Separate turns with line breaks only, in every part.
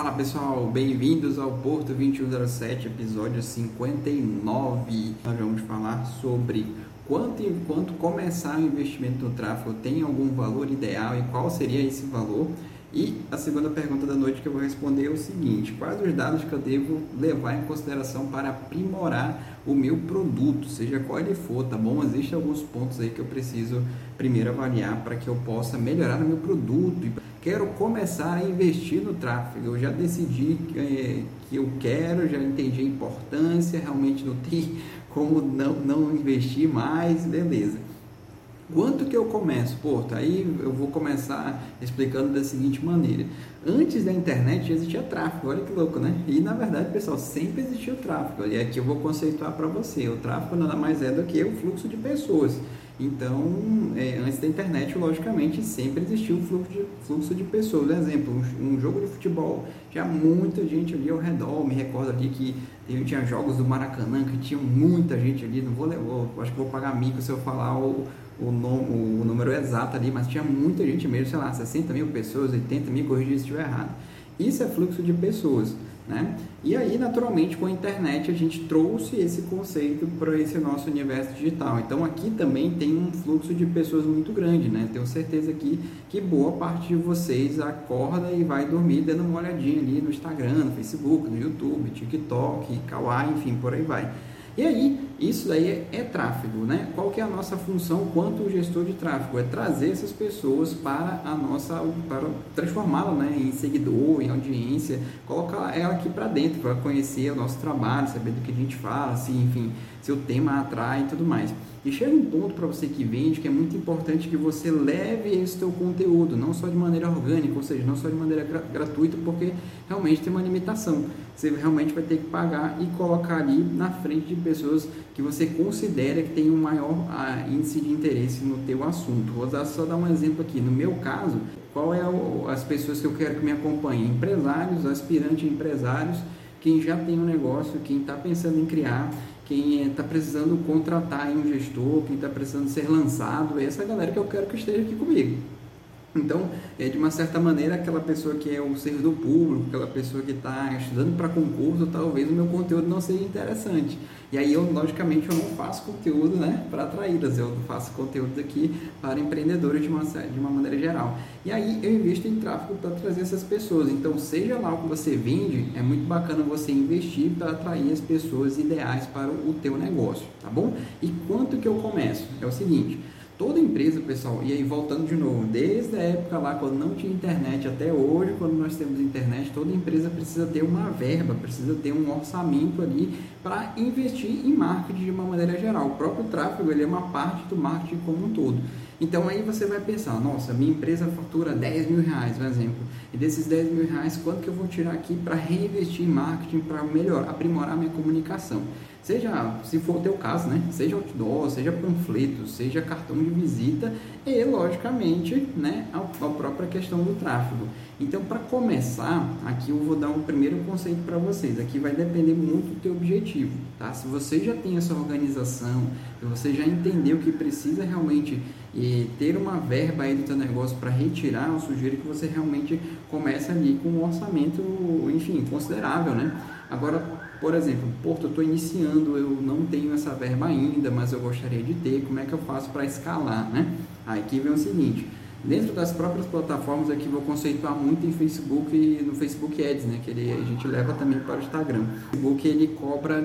Fala pessoal, bem-vindos ao Porto 2107, episódio 59. Nós vamos falar sobre quanto enquanto começar o investimento no tráfego tem algum valor ideal e qual seria esse valor. E a segunda pergunta da noite que eu vou responder é o seguinte: quais os dados que eu devo levar em consideração para aprimorar o meu produto, seja qual ele for, tá bom? Existem alguns pontos aí que eu preciso primeiro avaliar para que eu possa melhorar o meu produto. Quero começar a investir no tráfego. Eu já decidi que, é, que eu quero, já entendi a importância, realmente não tem como não, não investir mais, beleza. Quanto que eu começo? Pô, tá aí eu vou começar explicando da seguinte maneira. Antes da internet existia tráfego, olha que louco, né? E na verdade, pessoal, sempre existiu tráfego. E aqui eu vou conceituar para você. O tráfego nada mais é do que o fluxo de pessoas. Então, é, antes da internet, logicamente, sempre existiu o fluxo de, fluxo de pessoas. Por exemplo, um, um, jogo de futebol, tinha muita gente ali ao redor. Me recordo ali que tinha jogos do Maracanã que tinha muita gente ali. Não vou levar, acho que vou pagar mico se eu falar o, o, nome, o número exato ali, mas tinha muita gente mesmo, sei lá, 60 mil pessoas, 80 mil, corrigir se estiver errado. Isso é fluxo de pessoas. Né? E aí, naturalmente, com a internet, a gente trouxe esse conceito para esse nosso universo digital. Então, aqui também tem um fluxo de pessoas muito grande. Né? Tenho certeza aqui que boa parte de vocês acorda e vai dormir dando uma olhadinha ali no Instagram, no Facebook, no YouTube, TikTok, Kawaii, enfim, por aí vai. E aí, isso daí é, é, tráfego, né? Qual que é a nossa função quanto gestor de tráfego? É trazer essas pessoas para a nossa, para transformá-la né, em seguidor, em audiência, colocar ela aqui para dentro, para conhecer o nosso trabalho, saber do que a gente fala, assim, enfim, se o tema atrai e tudo mais. E chega um ponto para você que vende que é muito importante que você leve esse teu conteúdo, não só de maneira orgânica, ou seja, não só de maneira gra gratuita, porque realmente tem uma limitação. Você realmente vai ter que pagar e colocar ali na frente de pessoas que você considera que tem um maior ah, índice de interesse no teu assunto. Vou dar, só dar um exemplo aqui. No meu caso, qual é o, as pessoas que eu quero que me acompanhem? Empresários, aspirantes empresários, quem já tem um negócio, quem está pensando em criar quem está precisando contratar um gestor, quem está precisando ser lançado, essa é a galera que eu quero que esteja aqui comigo. Então, é, de uma certa maneira, aquela pessoa que é o servidor público, aquela pessoa que está estudando para concurso, talvez o meu conteúdo não seja interessante. E aí, eu, logicamente, eu não faço conteúdo né, para atraí-las, eu faço conteúdo aqui para empreendedores de uma, de uma maneira geral. E aí, eu invisto em tráfego para trazer essas pessoas. Então, seja lá o que você vende, é muito bacana você investir para atrair as pessoas ideais para o teu negócio, tá bom? E quanto que eu começo? É o seguinte Toda empresa, pessoal, e aí voltando de novo, desde a época lá quando não tinha internet até hoje, quando nós temos internet, toda empresa precisa ter uma verba, precisa ter um orçamento ali para investir em marketing de uma maneira geral. O próprio tráfego ele é uma parte do marketing como um todo. Então aí você vai pensar, nossa, minha empresa fatura 10 mil reais, por exemplo, e desses 10 mil reais, quanto que eu vou tirar aqui para reinvestir em marketing, para melhorar, aprimorar minha comunicação? Seja, se for o teu caso, né? Seja outdoor, seja panfleto, seja cartão de visita e, logicamente, né, a, a própria questão do tráfego. Então, para começar, aqui eu vou dar um primeiro conceito para vocês. Aqui vai depender muito do teu objetivo, tá? Se você já tem essa organização, se você já entendeu que precisa realmente e ter uma verba aí do teu negócio para retirar, eu sugiro que você realmente comece ali com um orçamento, enfim, considerável, né? Agora, por exemplo, Porto, eu estou iniciando, eu não tenho essa verba ainda, mas eu gostaria de ter, como é que eu faço para escalar, né? Aí aqui vem o seguinte, dentro das próprias plataformas aqui vou conceituar muito em Facebook e no Facebook Ads, né? Que ele, a gente leva também para o Instagram. O Facebook ele cobra,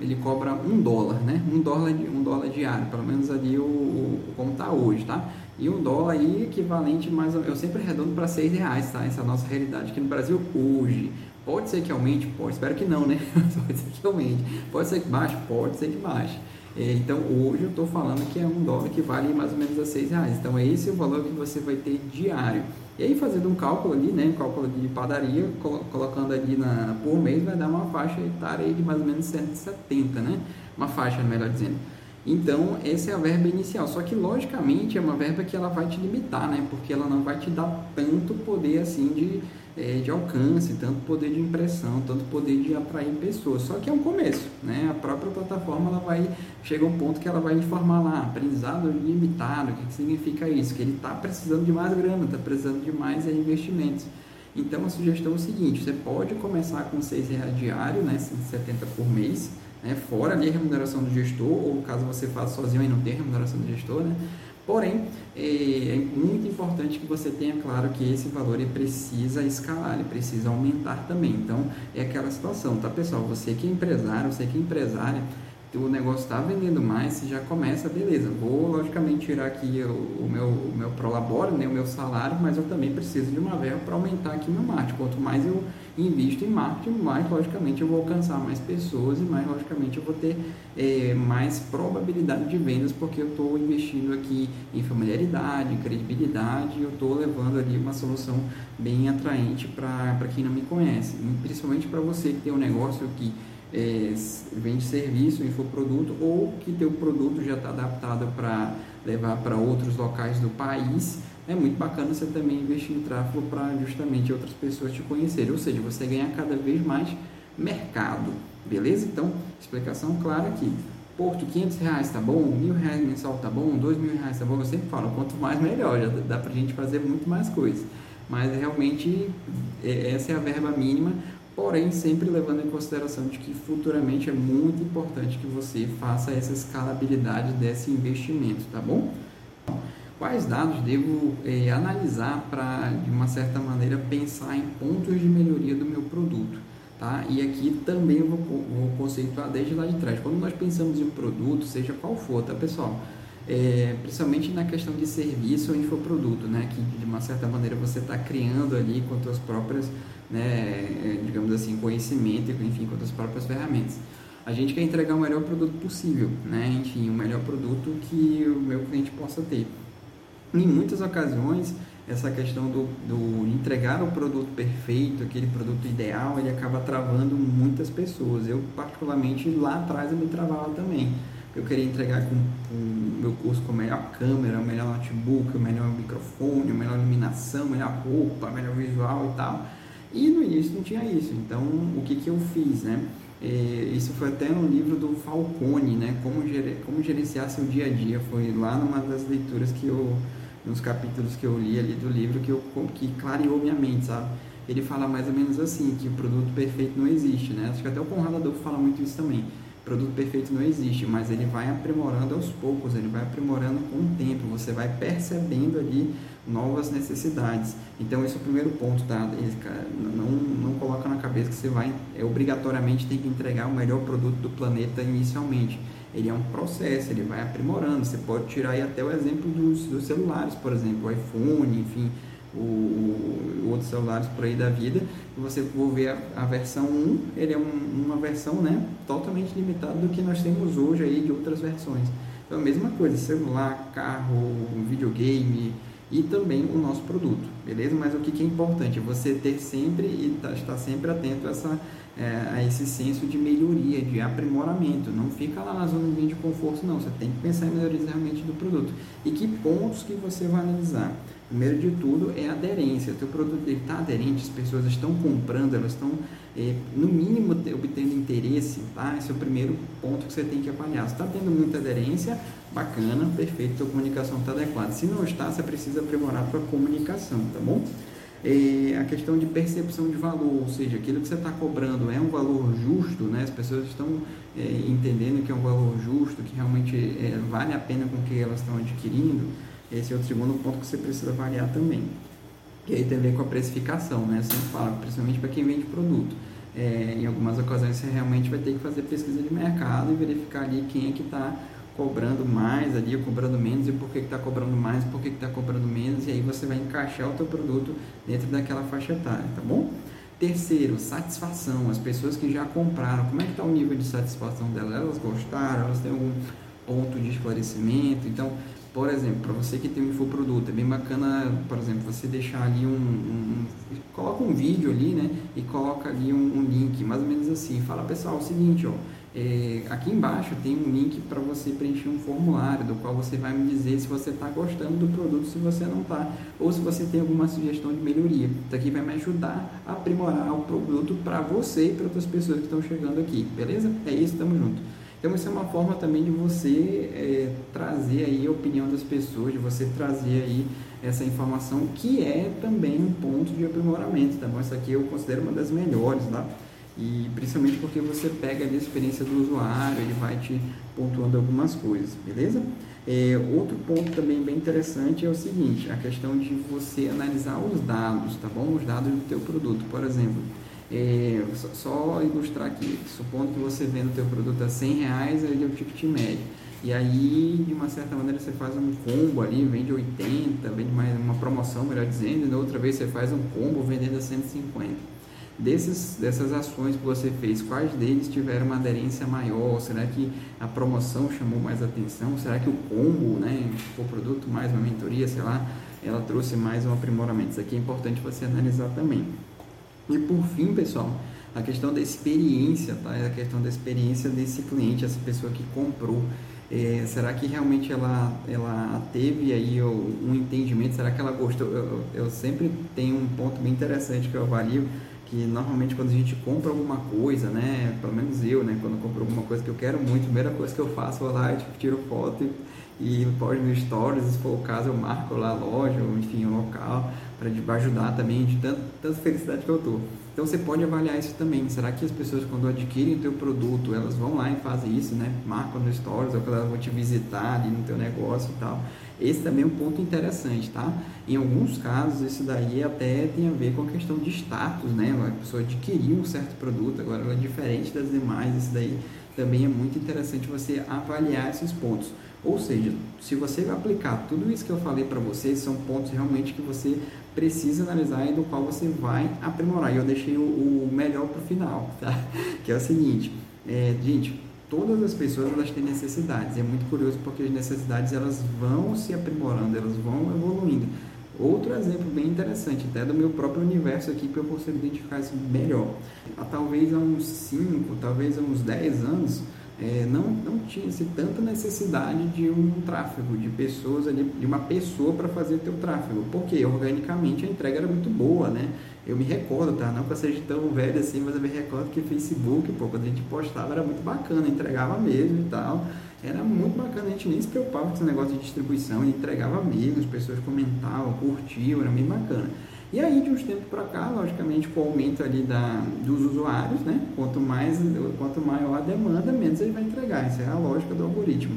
ele cobra um dólar, né? Um dólar, um dólar diário, pelo menos ali o, o como está hoje, tá? E um dólar aí equivalente mais, eu sempre arredondo para seis reais, tá? Essa é a nossa realidade aqui no Brasil hoje. Pode ser que aumente? Pode, espero que não, né? pode ser que aumente. Pode ser que baixe? Pode ser que baixe. É, então hoje eu estou falando que é um dólar que vale mais ou menos a seis reais. Então esse é o valor que você vai ter diário. E aí fazendo um cálculo ali, né, um cálculo de padaria, colocando ali na, por mês vai dar uma faixa etária de mais ou menos 170, né? Uma faixa, melhor dizendo. Então, essa é a verba inicial. Só que, logicamente, é uma verba que ela vai te limitar, né? Porque ela não vai te dar tanto poder, assim, de, é, de alcance, tanto poder de impressão, tanto poder de atrair pessoas. Só que é um começo, né? A própria plataforma, ela vai... Chega um ponto que ela vai informar lá, aprendizado limitado. O que, que significa isso? Que ele está precisando de mais grana, está precisando de mais investimentos. Então a sugestão é o seguinte: você pode começar com R$ reais diário, né, 170 por mês, né, fora ali a remuneração do gestor, ou caso você faça sozinho e não tem remuneração do gestor, né, Porém, é, é muito importante que você tenha claro que esse valor ele precisa escalar, ele precisa aumentar também. Então, é aquela situação, tá pessoal? Você que é empresário, você que é empresária, o negócio está vendendo mais, você já começa, beleza, vou logicamente tirar aqui o, meu, o meu prolabore, né, o meu salário, mas eu também preciso de uma verba para aumentar aqui meu marketing. Quanto mais eu invisto em marketing, mais logicamente eu vou alcançar mais pessoas e mais logicamente eu vou ter é, mais probabilidade de vendas, porque eu estou investindo aqui em familiaridade, em credibilidade, eu estou levando ali uma solução bem atraente para quem não me conhece, principalmente para você que tem um negócio que é, vende serviço, infoproduto, ou que teu produto já está adaptado para levar para outros locais do país, é muito bacana você também investir em tráfego para justamente outras pessoas te conhecerem, ou seja, você ganhar cada vez mais mercado, beleza? Então, explicação clara aqui. Porto, 500 reais tá bom, mil reais mensal tá bom, dois mil reais tá bom, eu sempre falo, quanto mais melhor, já dá pra gente fazer muito mais coisas. Mas realmente é, essa é a verba mínima porém sempre levando em consideração de que futuramente é muito importante que você faça essa escalabilidade desse investimento, tá bom? Quais dados devo é, analisar para, de uma certa maneira, pensar em pontos de melhoria do meu produto? Tá? E aqui também eu vou, vou conceituar desde lá de trás. Quando nós pensamos em um produto, seja qual for, tá pessoal? É, principalmente na questão de serviço ou infoproduto, né? que de uma certa maneira você está criando ali com as suas próprias né, é, digamos assim, conhecimento, enfim, com as próprias ferramentas. A gente quer entregar o melhor produto possível, né? enfim, o melhor produto que o meu cliente possa ter. Em muitas ocasiões, essa questão do, do entregar o produto perfeito, aquele produto ideal, ele acaba travando muitas pessoas. Eu, particularmente, lá atrás eu me travava também. Eu queria entregar com o meu curso com a melhor câmera, o melhor notebook, o melhor microfone, a melhor iluminação, a melhor roupa, o melhor visual e tal. E no início não tinha isso. Então, o que, que eu fiz, né? É, isso foi até no livro do Falcone, né? Como, como gerenciar seu dia a dia. Foi lá numa das leituras que eu, nos capítulos que eu li ali do livro, que, eu, que clareou minha mente, sabe? Ele fala mais ou menos assim, que o produto perfeito não existe, né? Acho que até o Conrado Adolfo fala muito isso também. Produto perfeito não existe, mas ele vai aprimorando aos poucos, ele vai aprimorando com o tempo, você vai percebendo ali novas necessidades. Então esse é o primeiro ponto, tá? Não, não coloca na cabeça que você vai é, obrigatoriamente tem que entregar o melhor produto do planeta inicialmente. Ele é um processo, ele vai aprimorando. Você pode tirar aí até o exemplo dos, dos celulares, por exemplo, o iPhone, enfim, o, o, outros celulares por aí da vida. Você for ver a, a versão 1, ele é um, uma versão né, totalmente limitada do que nós temos hoje aí de outras versões. Então a mesma coisa, celular, carro, videogame, e também o nosso produto, beleza? Mas o que, que é importante? Você ter sempre e tá, estar sempre atento a, essa, é, a esse senso de melhoria, de aprimoramento. Não fica lá na zona de conforto, não. Você tem que pensar em melhorias realmente do produto. E que pontos que você vai analisar? Primeiro de tudo é aderência. O teu produto está aderente, as pessoas estão comprando, elas estão, é, no mínimo, obtendo interesse. Tá? Esse é o primeiro ponto que você tem que avaliar. Está tendo muita aderência, bacana, perfeito, a comunicação está adequada. Se não está, você precisa aprimorar a sua comunicação, tá bom? É, a questão de percepção de valor, ou seja, aquilo que você está cobrando é um valor justo, né? as pessoas estão é, entendendo que é um valor justo, que realmente é, vale a pena com o que elas estão adquirindo. Esse é o segundo ponto que você precisa avaliar também. E aí tem a ver com a precificação, né? Eu sempre falo, principalmente para quem vende produto. É, em algumas ocasiões você realmente vai ter que fazer pesquisa de mercado e verificar ali quem é que está cobrando mais ali, cobrando menos e por que está cobrando mais, por que está cobrando menos, e aí você vai encaixar o teu produto dentro daquela faixa etária, tá bom? Terceiro, satisfação. As pessoas que já compraram, como é que está o nível de satisfação delas? Elas gostaram? Elas têm algum ponto de esclarecimento? Então, por exemplo, para você que tem um infoproduto, é bem bacana, por exemplo, você deixar ali um, um, coloca um vídeo ali, né, e coloca ali um, um link, mais ou menos assim, fala pessoal, é o seguinte, ó, é, aqui embaixo tem um link para você preencher um formulário, do qual você vai me dizer se você está gostando do produto, se você não está, ou se você tem alguma sugestão de melhoria. Isso aqui vai me ajudar a aprimorar o produto para você e para outras pessoas que estão chegando aqui, beleza? É isso, tamo junto. Então isso é uma forma também de você é, trazer aí a opinião das pessoas, de você trazer aí essa informação, que é também um ponto de aprimoramento, tá bom? Isso aqui eu considero uma das melhores, tá? E principalmente porque você pega ali a experiência do usuário, ele vai te pontuando algumas coisas, beleza? É, outro ponto também bem interessante é o seguinte, a questão de você analisar os dados, tá bom? Os dados do teu produto, por exemplo. É, só ilustrar aqui, supondo que você vende o teu produto a 100 reais, ele é o ticket médio. E aí, de uma certa maneira, você faz um combo ali, vende 80, vende mais uma promoção, melhor dizendo, e na outra vez você faz um combo vendendo a 150 desses, dessas ações que você fez, quais deles tiveram uma aderência maior? Será que a promoção chamou mais atenção? Será que o combo, né, o produto mais uma mentoria, sei lá, ela trouxe mais um aprimoramento? Isso aqui é importante você analisar também. E por fim, pessoal, a questão da experiência, tá? A questão da experiência desse cliente, essa pessoa que comprou. É, será que realmente ela, ela teve aí um entendimento? Será que ela gostou? Eu, eu sempre tenho um ponto bem interessante que eu avalio que normalmente quando a gente compra alguma coisa, né, pelo menos eu, né, quando eu compro alguma coisa que eu quero muito, a primeira coisa que eu faço é lá, eu tipo, tiro foto e, e posto no stories, se for o caso eu marco lá a loja, ou enfim, o local, para ajudar também de tanta felicidade que eu tô. Então você pode avaliar isso também. Será que as pessoas quando adquirem o teu produto, elas vão lá e fazem isso, né? Marcam no stories, ou quando elas vão te visitar ali no teu negócio e tal. Esse também é um ponto interessante, tá? Em alguns casos, isso daí até tem a ver com a questão de status, né? A pessoa adquiriu um certo produto, agora ela é diferente das demais, isso daí também é muito interessante você avaliar esses pontos. Ou seja, se você aplicar tudo isso que eu falei para vocês, são pontos realmente que você precisa analisar e do qual você vai aprimorar. E eu deixei o, o melhor para o final, tá? Que é o seguinte, é, gente, todas as pessoas elas têm necessidades. É muito curioso porque as necessidades elas vão se aprimorando, elas vão evoluindo. Outro exemplo bem interessante, até do meu próprio universo aqui, que eu consigo identificar isso melhor. Há, talvez há uns 5, talvez há uns 10 anos, é, não, não tinha-se tanta necessidade de um tráfego, de pessoas ali, de uma pessoa para fazer teu tráfego, porque organicamente a entrega era muito boa, né? Eu me recordo, tá? Não que eu seja tão velho assim, mas eu me recordo que Facebook, pô, quando a gente postava era muito bacana, entregava mesmo e tal. Era muito bacana, a gente nem se preocupava com esse negócio de distribuição, entregava mesmo, as pessoas comentavam, curtiam, era bem bacana. E aí, de uns tempos para cá, logicamente, com o aumento ali da, dos usuários, né? Quanto, mais, quanto maior a demanda, menos ele vai entregar. Essa é a lógica do algoritmo.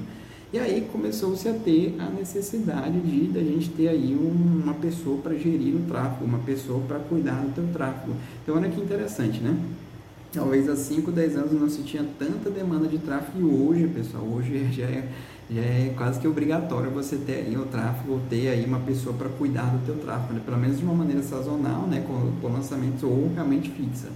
E aí começou-se a ter a necessidade de da gente ter aí um, uma pessoa para gerir o tráfego, uma pessoa para cuidar do teu tráfego. Então, olha que interessante, né? Talvez há 5, 10 anos não se tinha tanta demanda de tráfego e hoje, pessoal, hoje já é já é quase que obrigatório você ter aí o tráfego, ter aí uma pessoa para cuidar do teu tráfego, né? pelo menos de uma maneira sazonal, né, com, com lançamentos ou realmente fixa.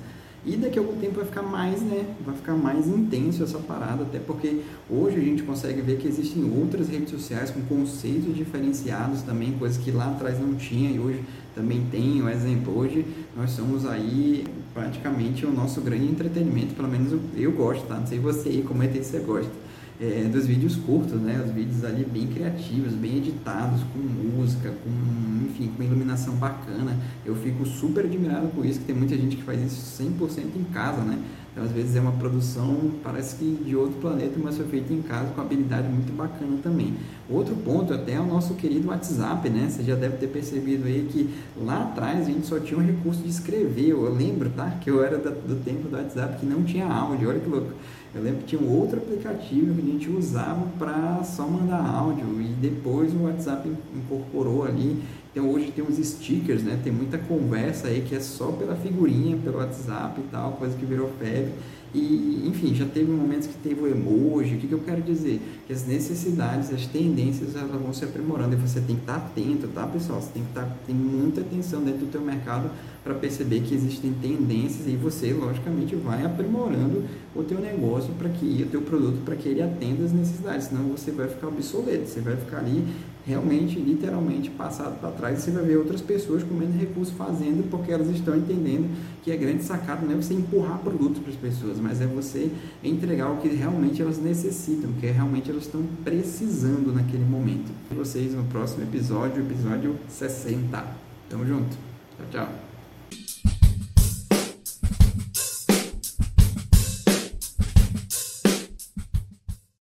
E daqui a algum tempo vai ficar mais, né? Vai ficar mais intenso essa parada, até porque hoje a gente consegue ver que existem outras redes sociais com conceitos diferenciados também, coisas que lá atrás não tinha e hoje também tem. Um exemplo, hoje nós somos aí praticamente o nosso grande entretenimento, pelo menos eu gosto, tá? Não sei você aí, como é que você gosta é, dos vídeos curtos, né? Os vídeos ali bem criativos, bem editados, com música, com, enfim, com iluminação bacana. Eu fico super admirado com isso, que tem muita gente que faz isso 100% em casa, né? Então, às vezes é uma produção, parece que de outro planeta, mas foi feita em casa com habilidade muito bacana também. Outro ponto até é o nosso querido WhatsApp, né? Você já deve ter percebido aí que lá atrás a gente só tinha o recurso de escrever. Eu lembro, tá? Que eu era do tempo do WhatsApp que não tinha áudio, olha que louco. Eu lembro que tinha um outro aplicativo que a gente usava para só mandar áudio e depois o WhatsApp incorporou ali. Hoje tem uns stickers, né? Tem muita conversa aí que é só pela figurinha, pelo WhatsApp e tal, coisa que virou febre. E, enfim, já teve momentos que teve o emoji. O que, que eu quero dizer? Que as necessidades, as tendências, elas vão se aprimorando e você tem que estar atento, tá, pessoal? Você tem que estar, tem muita atenção dentro do teu mercado para perceber que existem tendências e você, logicamente, vai aprimorando o teu negócio para que o teu produto para que ele atenda as necessidades, senão você vai ficar obsoleto, você vai ficar ali realmente, literalmente passado para trás você vai ver outras pessoas com menos recursos fazendo porque elas estão entendendo que a grande sacada não é você empurrar produtos para as pessoas, mas é você entregar o que realmente elas necessitam, que realmente elas estão precisando naquele momento. E vocês no próximo episódio, episódio 60. Tamo junto. Tchau, tchau.